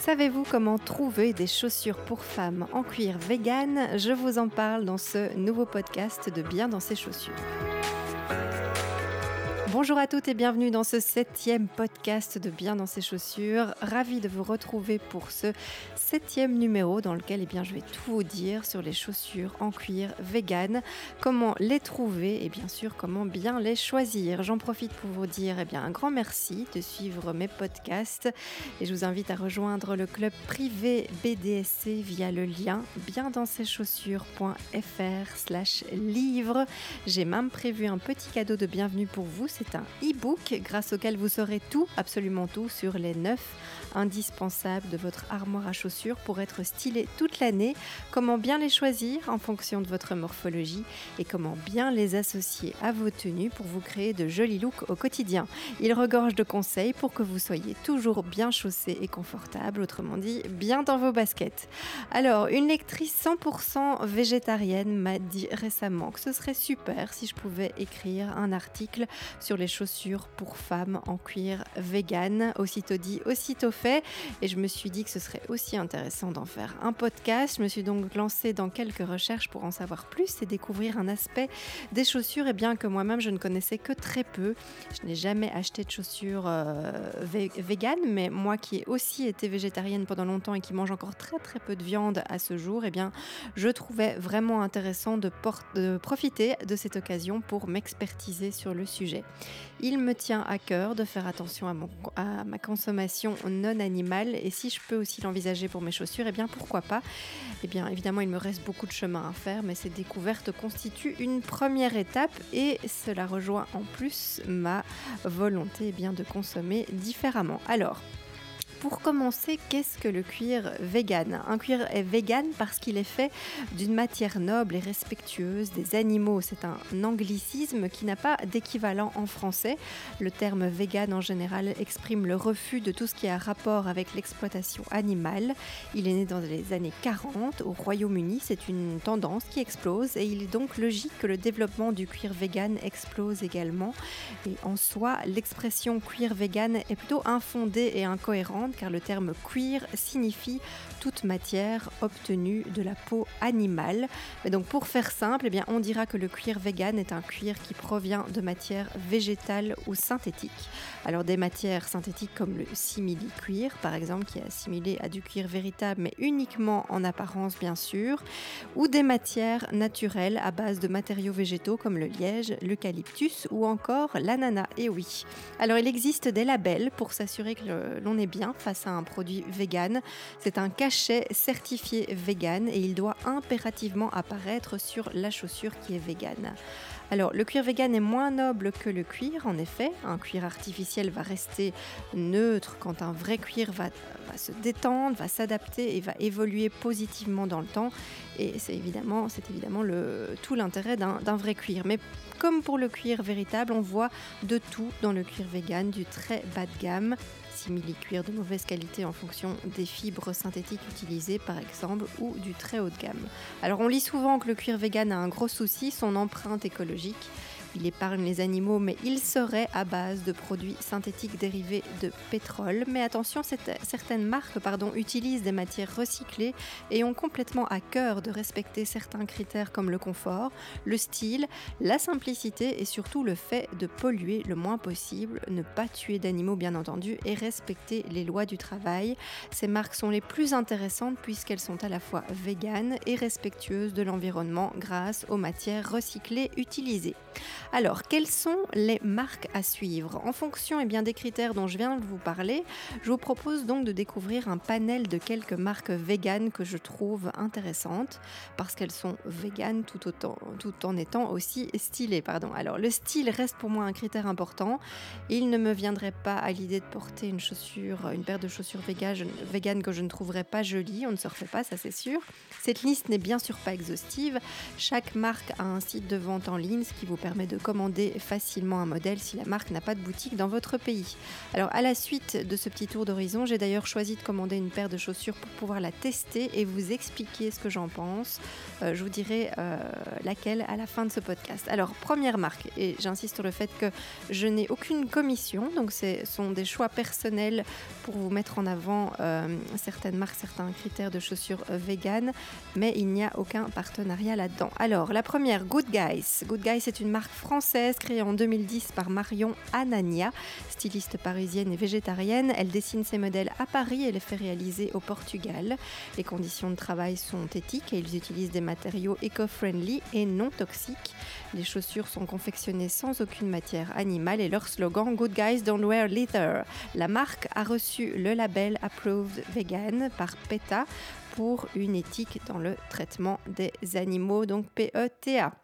Savez-vous comment trouver des chaussures pour femmes en cuir vegan? Je vous en parle dans ce nouveau podcast de Bien dans ses chaussures. Bonjour à toutes et bienvenue dans ce septième podcast de Bien dans ses chaussures. Ravi de vous retrouver pour ce septième numéro dans lequel eh bien, je vais tout vous dire sur les chaussures en cuir vegan, comment les trouver et bien sûr comment bien les choisir. J'en profite pour vous dire eh bien, un grand merci de suivre mes podcasts et je vous invite à rejoindre le club privé BDSC via le lien biendansceschaussures.fr slash livre. J'ai même prévu un petit cadeau de bienvenue pour vous un e-book grâce auquel vous saurez tout, absolument tout, sur les 9 indispensables de votre armoire à chaussures pour être stylé toute l'année, comment bien les choisir en fonction de votre morphologie et comment bien les associer à vos tenues pour vous créer de jolis looks au quotidien. Il regorge de conseils pour que vous soyez toujours bien chaussé et confortable, autrement dit, bien dans vos baskets. Alors, une lectrice 100% végétarienne m'a dit récemment que ce serait super si je pouvais écrire un article sur les chaussures pour femmes en cuir vegan. Aussitôt dit, aussitôt fait. Et je me suis dit que ce serait aussi intéressant d'en faire un podcast. Je me suis donc lancée dans quelques recherches pour en savoir plus et découvrir un aspect des chaussures et bien que moi-même je ne connaissais que très peu. Je n'ai jamais acheté de chaussures euh, vegan, mais moi qui ai aussi été végétarienne pendant longtemps et qui mange encore très très peu de viande à ce jour, eh bien je trouvais vraiment intéressant de profiter de cette occasion pour m'expertiser sur le sujet. Il me tient à cœur de faire attention à, ma consommation non animale et si je peux aussi l'envisager pour mes chaussures, eh bien pourquoi pas? Eh bien évidemment il me reste beaucoup de chemin à faire mais ces découvertes constituent une première étape et cela rejoint en plus ma volonté eh bien, de consommer différemment. Alors, pour commencer, qu'est-ce que le cuir vegan? Un cuir est vegan parce qu'il est fait d'une matière noble et respectueuse des animaux. C'est un anglicisme qui n'a pas d'équivalent en français. Le terme vegan en général exprime le refus de tout ce qui a rapport avec l'exploitation animale. Il est né dans les années 40 au Royaume-Uni. C'est une tendance qui explose et il est donc logique que le développement du cuir vegan explose également. Et en soi, l'expression cuir vegan est plutôt infondée et incohérente car le terme cuir signifie toute matière obtenue de la peau animale. Mais donc pour faire simple, eh on dira que le cuir vegan est un cuir qui provient de matières végétales ou synthétiques. Alors des matières synthétiques comme le simili-cuir par exemple qui est assimilé à du cuir véritable mais uniquement en apparence bien sûr, ou des matières naturelles à base de matériaux végétaux comme le liège, l'eucalyptus ou encore l'ananas. Et oui. Alors il existe des labels pour s'assurer que l'on est bien face à un produit vegan. C'est un cachet certifié vegan et il doit impérativement apparaître sur la chaussure qui est vegan. Alors, le cuir vegan est moins noble que le cuir, en effet. Un cuir artificiel va rester neutre quand un vrai cuir va, se détendre, va s'adapter et va évoluer positivement dans le temps. Et c'est évidemment, tout l'intérêt d'un vrai cuir. Mais comme pour le cuir véritable, on voit de tout dans le cuir vegan, du très bas de gamme simili-cuir de mauvaise qualité en fonction des fibres synthétiques utilisées par exemple ou du très haut de gamme. Alors on lit souvent que le cuir vegan a un gros souci, son empreinte écologique. Il épargne les animaux, mais il serait à base de produits synthétiques dérivés de pétrole. Mais attention, certaines marques pardon, utilisent des matières recyclées et ont complètement à cœur de respecter certains critères comme le confort, le style, la simplicité et surtout le fait de polluer le moins possible, ne pas tuer d'animaux bien entendu et respecter les lois du travail. Ces marques sont les plus intéressantes puisqu'elles sont à la fois véganes et respectueuses de l'environnement grâce aux matières recyclées utilisées. Alors, quelles sont les marques à suivre? En fonction eh bien, des critères dont je viens de vous parler, je vous propose donc de découvrir un panel de quelques marques véganes que je trouve intéressantes parce qu'elles sont véganes tout, tout en étant aussi stylées. Pardon. Alors, le style reste pour moi un critère important. Il ne me viendrait pas à l'idée de porter une chaussure, une paire de chaussures véganes que je ne trouverais pas jolie. On ne se refait pas, ça c'est sûr. Cette liste n'est bien sûr pas exhaustive. Chaque marque a un site de vente en ligne, ce qui vous permet de commander facilement un modèle si la marque n'a pas de boutique dans votre pays. Alors à la suite de ce petit tour d'horizon, j'ai d'ailleurs choisi de commander une paire de chaussures pour pouvoir la tester et vous expliquer ce que j'en pense. Euh, je vous dirai euh, laquelle à la fin de ce podcast. Alors première marque, et j'insiste sur le fait que je n'ai aucune commission, donc ce sont des choix personnels pour vous mettre en avant euh, certaines marques, certains critères de chaussures vegan, mais il n'y a aucun partenariat là-dedans. Alors la première, Good Guys. Good Guys est une marque française créée en 2010 par Marion Anania, styliste parisienne et végétarienne. Elle dessine ses modèles à Paris et les fait réaliser au Portugal. Les conditions de travail sont éthiques et ils utilisent des matériaux éco-friendly et non toxiques. Les chaussures sont confectionnées sans aucune matière animale et leur slogan Good Guys Don't Wear Leather. La marque a reçu le label Approved Vegan par PETA pour une éthique dans le traitement des animaux, donc PETA.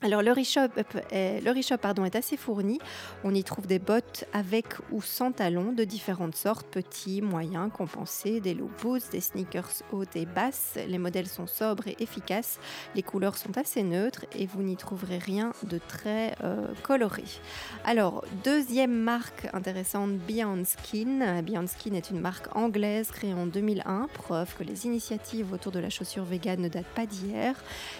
Alors le est, le pardon, est assez fourni. On y trouve des bottes avec ou sans talons de différentes sortes, petits, moyens, compensés, des low boots, des sneakers hautes et basses. Les modèles sont sobres et efficaces. Les couleurs sont assez neutres et vous n'y trouverez rien de très euh, coloré. Alors deuxième marque intéressante, Beyond Skin. Beyond Skin est une marque anglaise créée en 2001, preuve que les initiatives autour de la chaussure végane ne datent pas d'hier.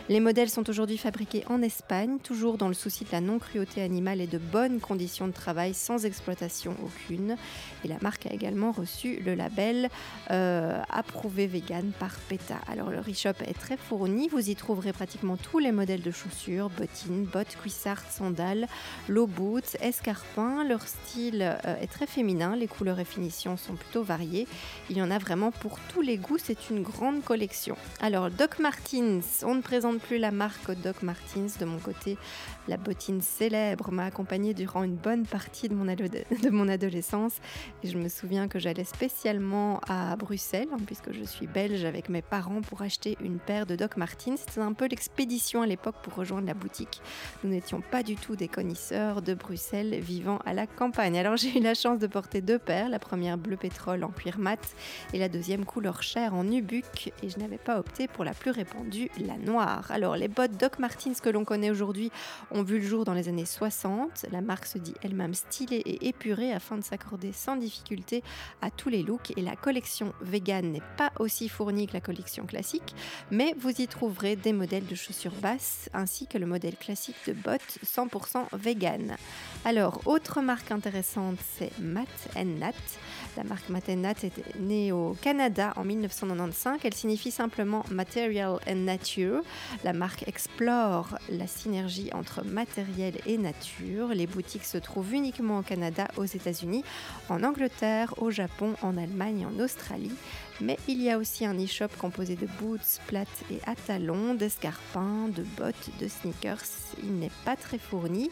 Les modèles sont aujourd'hui fabriqués en Espagne toujours dans le souci de la non-cruauté animale et de bonnes conditions de travail sans exploitation aucune. Et la marque a également reçu le label euh, approuvé vegan par PETA. Alors le reshop est très fourni, vous y trouverez pratiquement tous les modèles de chaussures, bottines, bottes, cuissardes, sandales, low boots, escarpins. Leur style euh, est très féminin, les couleurs et finitions sont plutôt variées. Il y en a vraiment pour tous les goûts, c'est une grande collection. Alors Doc Martins, on ne présente plus la marque Doc Martins de mon côté, la bottine célèbre m'a accompagnée durant une bonne partie de mon, adolescence. Et je me souviens que j'allais spécialement à Bruxelles, hein, puisque je suis belge, avec mes parents pour acheter une paire de Doc Martens. C'était un peu l'expédition à l'époque pour rejoindre la boutique. Nous n'étions pas du tout des connaisseurs de Bruxelles vivant à la campagne. Alors j'ai eu la chance de porter deux paires, la première bleu pétrole en cuir mat et la deuxième couleur chair en nubuck. Et je n'avais pas opté pour la plus répandue, la noire. Alors les bottes Doc Martens que l'on connaît aujourd'hui ont vu le jour dans les années 60. La marque se dit elle-même stylée et épurée afin de s'accorder sans difficulté à tous les looks et la collection vegan n'est pas aussi fournie que la collection classique, mais vous y trouverez des modèles de chaussures basses ainsi que le modèle classique de bottes 100% vegan. Alors, autre marque intéressante, c'est Mat Nat. La marque Mat Nat est née au Canada en 1995. Elle signifie simplement Material and Nature. La marque explore la synergie entre matériel et nature. Les boutiques se trouvent uniquement au Canada, aux États-Unis, en Angleterre, au Japon, en Allemagne, en Australie. Mais il y a aussi un e-shop composé de boots plates et à talons, d'escarpins, de bottes, de sneakers. Il n'est pas très fourni.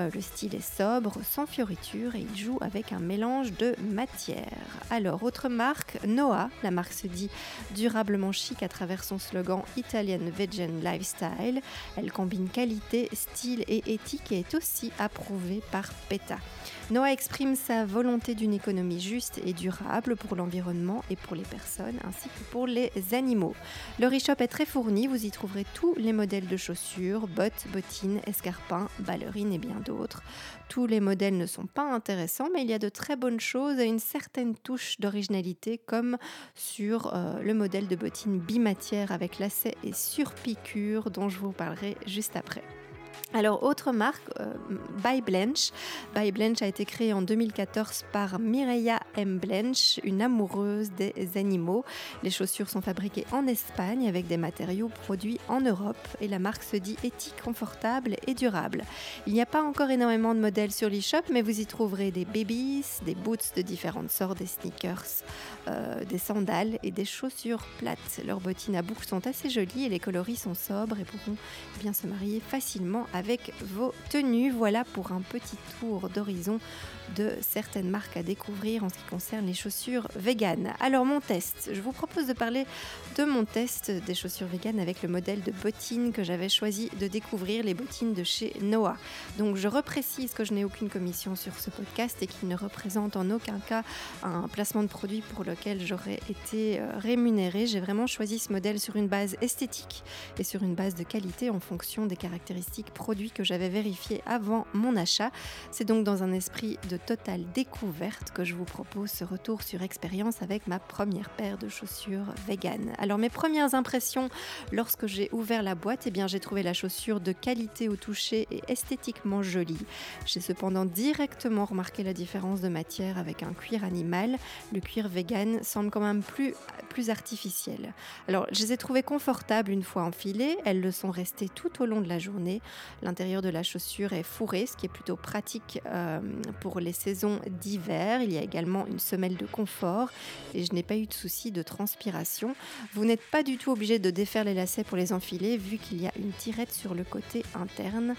Euh, le style est sobre, sans fioritures et il joue avec un mélange de matières. Alors, autre marque, Noah. La marque se dit durablement chic à travers son slogan Italian Vegan Lifestyle. Elle combine qualité, style et éthique et est aussi approuvée par PETA. Noah exprime sa volonté d'une économie juste et durable pour l'environnement et pour les personnes ainsi que pour les animaux. Le e-shop est très fourni, vous y trouverez tous les modèles de chaussures, bottes, bottines, escarpins, ballerines et bien d'autres. Tous les modèles ne sont pas intéressants, mais il y a de très bonnes choses et une certaine touche d'originalité comme sur euh, le modèle de bottines bimatière avec lacet et surpiqûre dont je vous parlerai juste après. Alors, autre marque, euh, By Blanche. By Blanche a été créée en 2014 par Mireia M. Blanche, une amoureuse des animaux. Les chaussures sont fabriquées en Espagne avec des matériaux produits en Europe et la marque se dit éthique, confortable et durable. Il n'y a pas encore énormément de modèles sur l'e-shop, mais vous y trouverez des babies, des boots de différentes sortes, des sneakers, euh, des sandales et des chaussures plates. Leurs bottines à boucles sont assez jolies et les coloris sont sobres et pourront bien se marier facilement avec vos tenues. Voilà pour un petit tour d'horizon de certaines marques à découvrir en ce qui concerne les chaussures véganes. Alors mon test, je vous propose de parler de mon test des chaussures véganes avec le modèle de bottines que j'avais choisi de découvrir, les bottines de chez Noah. Donc je reprécise que je n'ai aucune commission sur ce podcast et qu'il ne représente en aucun cas un placement de produit pour lequel j'aurais été euh, rémunérée. J'ai vraiment choisi ce modèle sur une base esthétique et sur une base de qualité en fonction des caractéristiques chaque produit que j'avais vérifié avant mon achat. C'est donc dans un esprit de totale découverte que je vous propose ce retour sur expérience avec ma première paire de chaussures vegan. Alors mes premières impressions lorsque j'ai ouvert la boîte, eh bien j'ai trouvé la chaussure de qualité au toucher et esthétiquement jolie. J'ai cependant directement remarqué la différence de matière avec un cuir animal. Le cuir vegan semble quand même plus, plus artificiel. Alors je les ai trouvées confortables une fois enfilées, elles le sont restées tout au long de la journée. L'intérieur de la chaussure est fourré, ce qui est plutôt pratique euh, pour les saisons d'hiver. Il y a également une semelle de confort et je n'ai pas eu de souci de transpiration. Vous n'êtes pas du tout obligé de défaire les lacets pour les enfiler vu qu'il y a une tirette sur le côté interne.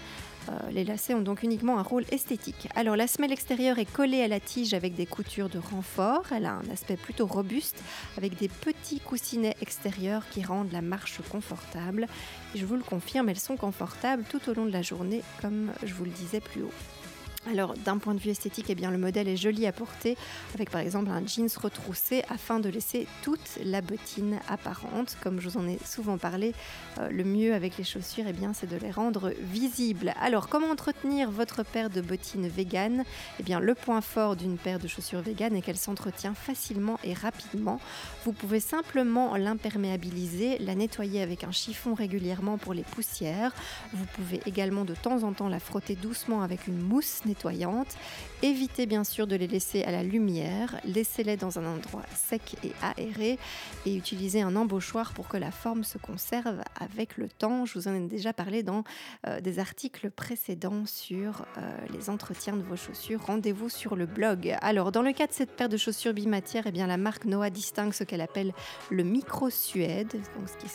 Euh, les lacets ont donc uniquement un rôle esthétique. Alors la semelle extérieure est collée à la tige avec des coutures de renfort. Elle a un aspect plutôt robuste avec des petits coussinets extérieurs qui rendent la marche confortable. Et je vous le confirme, elles sont confortables tout au long de la journée comme je vous le disais plus haut. Alors d'un point de vue esthétique, eh bien, le modèle est joli à porter avec par exemple un jeans retroussé afin de laisser toute la bottine apparente. Comme je vous en ai souvent parlé, euh, le mieux avec les chaussures, eh bien, c'est de les rendre visibles. Alors comment entretenir votre paire de bottines vegan eh bien, Le point fort d'une paire de chaussures vegan est qu'elle s'entretient facilement et rapidement. Vous pouvez simplement l'imperméabiliser, la nettoyer avec un chiffon régulièrement pour les poussières. Vous pouvez également de temps en temps la frotter doucement avec une mousse Évitez bien sûr de les laisser à la lumière, laissez-les dans un endroit sec et aéré et utilisez un embauchoir pour que la forme se conserve avec le temps. Je vous en ai déjà parlé dans euh, des articles précédents sur euh, les entretiens de vos chaussures. Rendez-vous sur le blog. Alors dans le cas de cette paire de chaussures bimatières, eh bien, la marque Noah distingue ce qu'elle appelle le micro suède, donc ce qui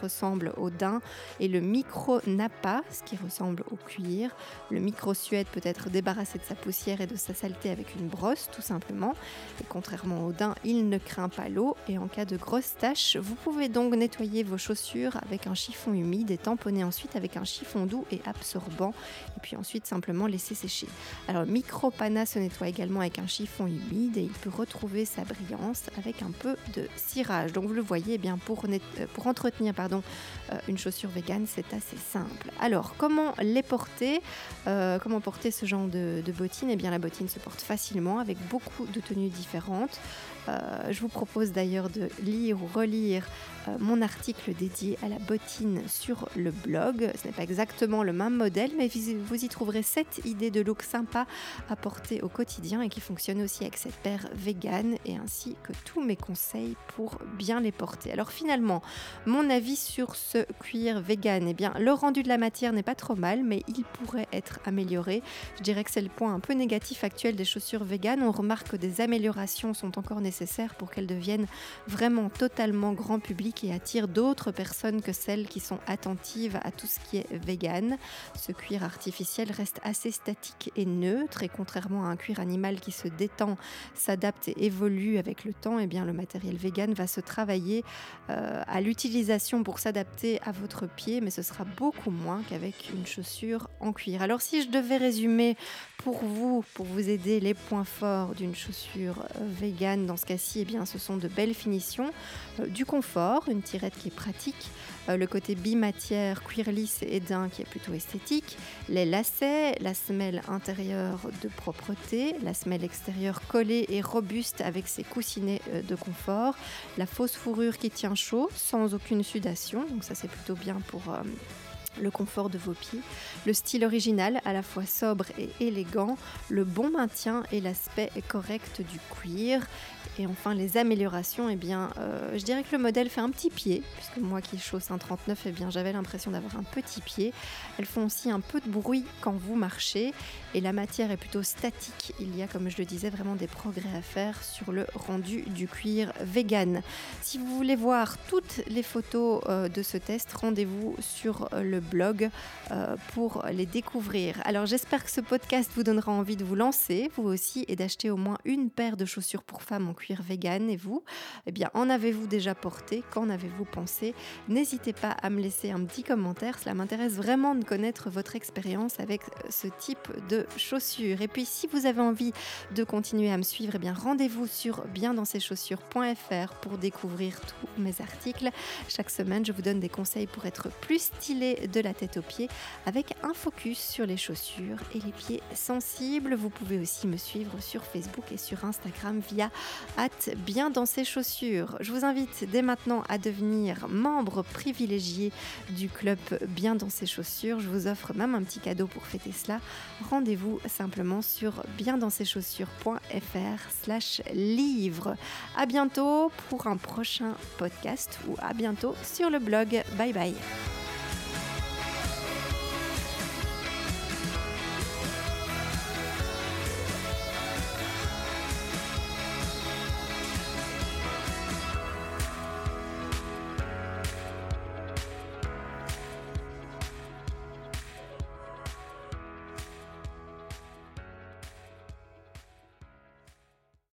ressemble au daim, et le micro napa, ce qui ressemble au cuir. Le micro suède peut être débarrasser de sa poussière et de sa saleté avec une brosse tout simplement. Et contrairement au daim, il ne craint pas l'eau et en cas de grosses taches, vous pouvez donc nettoyer vos chaussures avec un chiffon humide et tamponner ensuite avec un chiffon doux et absorbant et puis ensuite simplement laisser sécher. Alors Micropana se nettoie également avec un chiffon humide et il peut retrouver sa brillance avec un peu de cirage. Donc vous le voyez, eh bien pour, euh, pour entretenir pardon, euh, une chaussure végane, c'est assez simple. Alors comment les porter? Euh, Comment porter ce genre de, bottines, eh bien la bottine se porte facilement avec beaucoup de tenues différentes. Euh, je vous propose d'ailleurs de lire ou relire euh, mon article dédié à la bottine sur le blog. Ce n'est pas exactement le même modèle, mais vous y trouverez 7 idées de look sympa à porter au quotidien et qui fonctionnent aussi avec cette paire vegan et ainsi que tous mes conseils pour bien les porter. Alors finalement, mon avis sur ce cuir vegan, eh bien le rendu de la matière n'est pas trop mal, mais il pourrait être amélioré. Je dirais que c'est le point un peu négatif actuel des chaussures vegan. On remarque que des améliorations sont encore nécessaires pour qu'elles deviennent vraiment totalement grand public et attirent d'autres personnes que celles qui sont attentives à tout ce qui est vegan. Ce cuir artificiel reste assez statique et neutre et contrairement à un cuir animal qui se détend, s'adapte et évolue avec le temps, eh bien le matériel vegan va se travailler euh, à l'utilisation pour s'adapter à votre pied, mais ce sera beaucoup moins qu'avec une chaussure en cuir. Alors si je devais résumer pour vous, pour vous aider, les points forts d'une chaussure euh, vegan dans ce cas-ci, eh bien, ce sont de belles finitions, euh, du confort, une tirette qui est pratique, euh, le côté bimatière, cuir lisse et daim qui est plutôt esthétique, les lacets, la semelle intérieure de propreté, la semelle extérieure collée et robuste avec ses coussinets de confort, la fausse fourrure qui tient chaud sans aucune sudation, donc ça c'est plutôt bien pour le confort de vos pieds, le style original à la fois sobre et élégant, le bon maintien et l'aspect correct du cuir, et enfin, les améliorations, eh bien, euh, je dirais que le modèle fait un petit pied, puisque moi qui chausse un 39, eh bien, j'avais l'impression d'avoir un petit pied. Elles font aussi un peu de bruit quand vous marchez, et la matière est plutôt statique. Il y a, comme je le disais, vraiment des progrès à faire sur le rendu du cuir vegan. Si vous voulez voir toutes les photos euh, de ce test, rendez-vous sur euh, blog pour les découvrir. Alors, j'espère que ce podcast vous donnera envie de vous lancer, vous aussi, et d'acheter au moins une paire de chaussures pour femmes en cuir vegan et vous, eh bien, en avez-vous déjà porté? Qu'en avez-vous pensé? N'hésitez pas à me laisser un petit commentaire, cela m'intéresse vraiment de connaître votre expérience avec euh, ce type de chaussures. Et puis, si vous avez envie de continuer à me suivre, eh bien, rendez-vous sur biendansceschaussures.fr pour découvrir tous mes articles. Chaque semaine, je vous donne des conseils pour être plus stylé de la tête aux pieds avec un focus sur les chaussures et les pieds sensibles. Vous pouvez aussi me suivre sur Facebook et sur Instagram via bien dans ses chaussures. Je vous invite dès maintenant à devenir membre privilégié du club Bien dans ses chaussures. Je vous offre même un petit cadeau pour fêter cela. Rendez-vous simplement sur biendansseschaussures.fr slash livre. À bientôt pour un prochain podcast ou à bientôt sur le blog. Bye bye.